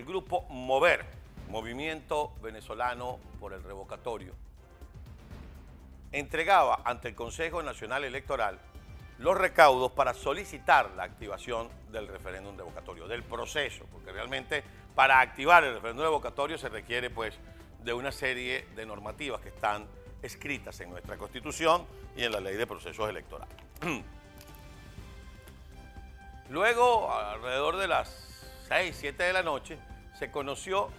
El grupo Mover, Movimiento Venezolano por el Revocatorio, entregaba ante el Consejo Nacional Electoral los recaudos para solicitar la activación del referéndum revocatorio, del proceso, porque realmente para activar el referéndum revocatorio se requiere pues de una serie de normativas que están escritas en nuestra Constitución y en la Ley de Procesos Electorales. Luego, alrededor de las 6, 7 de la noche, se conoció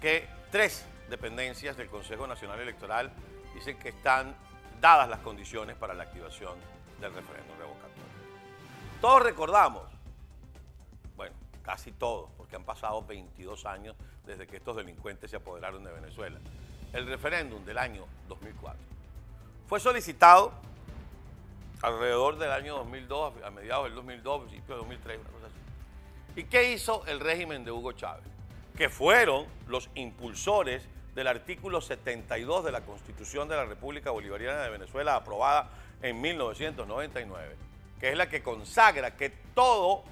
que tres dependencias del Consejo Nacional Electoral dicen que están dadas las condiciones para la activación del referéndum revocatorio. Todos recordamos, bueno, casi todos, porque han pasado 22 años desde que estos delincuentes se apoderaron de Venezuela, el referéndum del año 2004. Fue solicitado alrededor del año 2002, a mediados del 2002, principios del 2003, una cosa así. ¿Y qué hizo el régimen de Hugo Chávez? Que fueron los impulsores del artículo 72 de la Constitución de la República Bolivariana de Venezuela, aprobada en 1999, que es la que consagra que todo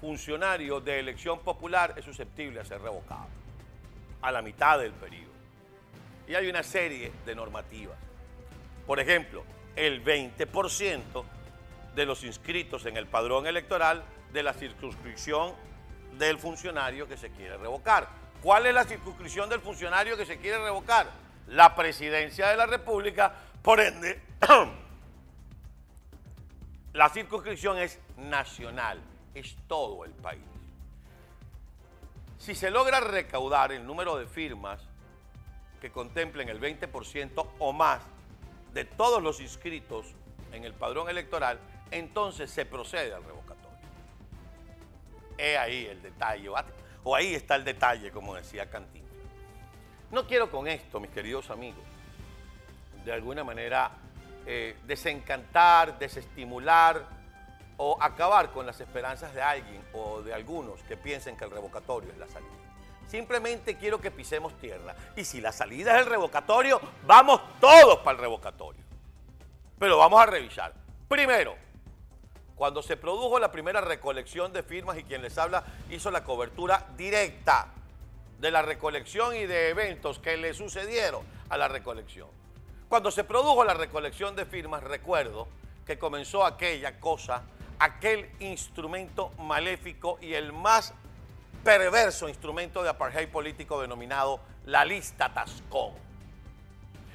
funcionario de elección popular es susceptible a ser revocado a la mitad del periodo. Y hay una serie de normativas. Por ejemplo, el 20% de los inscritos en el padrón electoral de la circunscripción del funcionario que se quiere revocar. ¿Cuál es la circunscripción del funcionario que se quiere revocar? La presidencia de la República, por ende, la circunscripción es nacional, es todo el país. Si se logra recaudar el número de firmas que contemplen el 20% o más de todos los inscritos en el padrón electoral, entonces se procede al revocatorio. He ahí el detalle, o ahí está el detalle, como decía Cantín. No quiero con esto, mis queridos amigos, de alguna manera eh, desencantar, desestimular o acabar con las esperanzas de alguien o de algunos que piensen que el revocatorio es la salida. Simplemente quiero que pisemos tierra. Y si la salida es el revocatorio, vamos todos para el revocatorio. Pero vamos a revisar. Primero, cuando se produjo la primera recolección de firmas y quien les habla hizo la cobertura directa de la recolección y de eventos que le sucedieron a la recolección. Cuando se produjo la recolección de firmas, recuerdo que comenzó aquella cosa, aquel instrumento maléfico y el más perverso instrumento de apartheid político denominado la lista Tascón.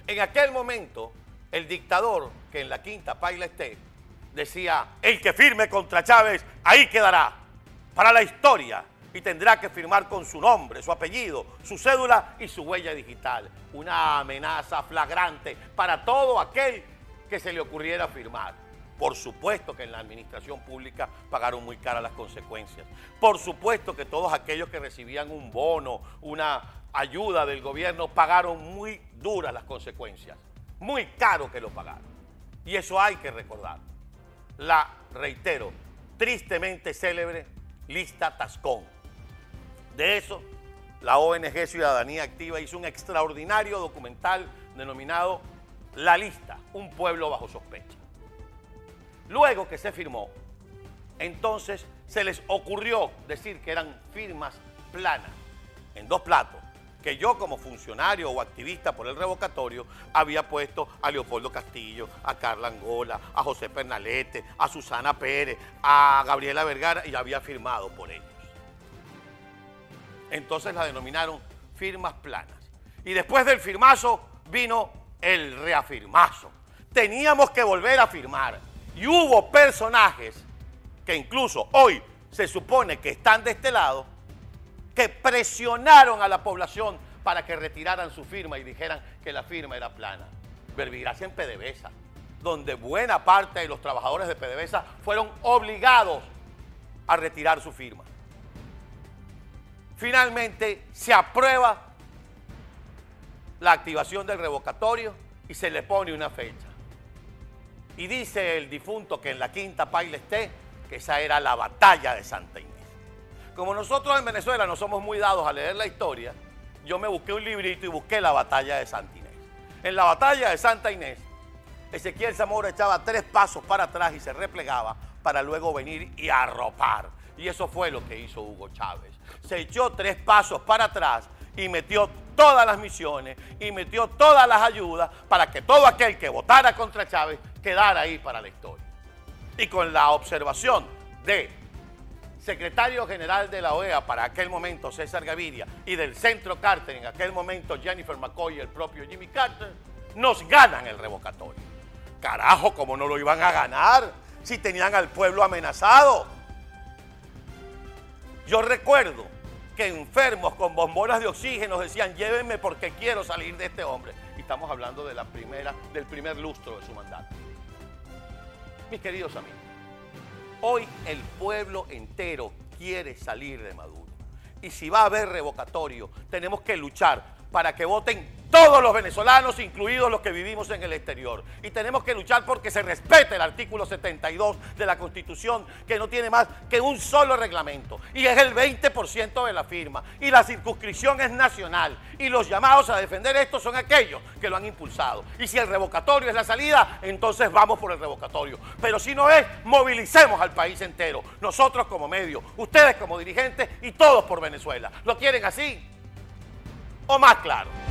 En aquel momento, el dictador, que en la quinta paila esté, decía, el que firme contra Chávez, ahí quedará, para la historia, y tendrá que firmar con su nombre, su apellido, su cédula y su huella digital. Una amenaza flagrante para todo aquel que se le ocurriera firmar. Por supuesto que en la administración pública pagaron muy caras las consecuencias. Por supuesto que todos aquellos que recibían un bono, una ayuda del gobierno, pagaron muy duras las consecuencias. Muy caro que lo pagaron. Y eso hay que recordar. La, reitero, tristemente célebre lista Tascón. De eso, la ONG Ciudadanía Activa hizo un extraordinario documental denominado La Lista, un pueblo bajo sospecha. Luego que se firmó, entonces se les ocurrió decir que eran firmas planas, en dos platos, que yo como funcionario o activista por el revocatorio había puesto a Leopoldo Castillo, a Carla Angola, a José Pernalete, a Susana Pérez, a Gabriela Vergara y había firmado por ellos. Entonces la denominaron firmas planas. Y después del firmazo vino el reafirmazo. Teníamos que volver a firmar. Y hubo personajes que incluso hoy se supone que están de este lado, que presionaron a la población para que retiraran su firma y dijeran que la firma era plana. Verbigracia en PDVSA, donde buena parte de los trabajadores de PDVSA fueron obligados a retirar su firma. Finalmente se aprueba la activación del revocatorio y se le pone una fecha. Y dice el difunto que en la quinta paila esté, que esa era la batalla de Santa Inés. Como nosotros en Venezuela no somos muy dados a leer la historia, yo me busqué un librito y busqué la batalla de Santa Inés. En la batalla de Santa Inés, Ezequiel Zamora echaba tres pasos para atrás y se replegaba para luego venir y arropar. Y eso fue lo que hizo Hugo Chávez. Se echó tres pasos para atrás y metió todas las misiones y metió todas las ayudas para que todo aquel que votara contra Chávez quedara ahí para la historia. Y con la observación de secretario general de la OEA para aquel momento, César Gaviria, y del Centro Carter, en aquel momento Jennifer McCoy y el propio Jimmy Carter, nos ganan el revocatorio. Carajo, ¿cómo no lo iban a ganar si tenían al pueblo amenazado? Yo recuerdo que enfermos con bombonas de oxígeno decían, llévenme porque quiero salir de este hombre. Y estamos hablando de la primera, del primer lustro de su mandato. Mis queridos amigos, hoy el pueblo entero quiere salir de Maduro. Y si va a haber revocatorio, tenemos que luchar para que voten todos los venezolanos, incluidos los que vivimos en el exterior. Y tenemos que luchar porque se respete el artículo 72 de la Constitución, que no tiene más que un solo reglamento. Y es el 20% de la firma. Y la circunscripción es nacional. Y los llamados a defender esto son aquellos que lo han impulsado. Y si el revocatorio es la salida, entonces vamos por el revocatorio. Pero si no es, movilicemos al país entero. Nosotros como medio, ustedes como dirigentes y todos por Venezuela. ¿Lo quieren así? ¿O más claro?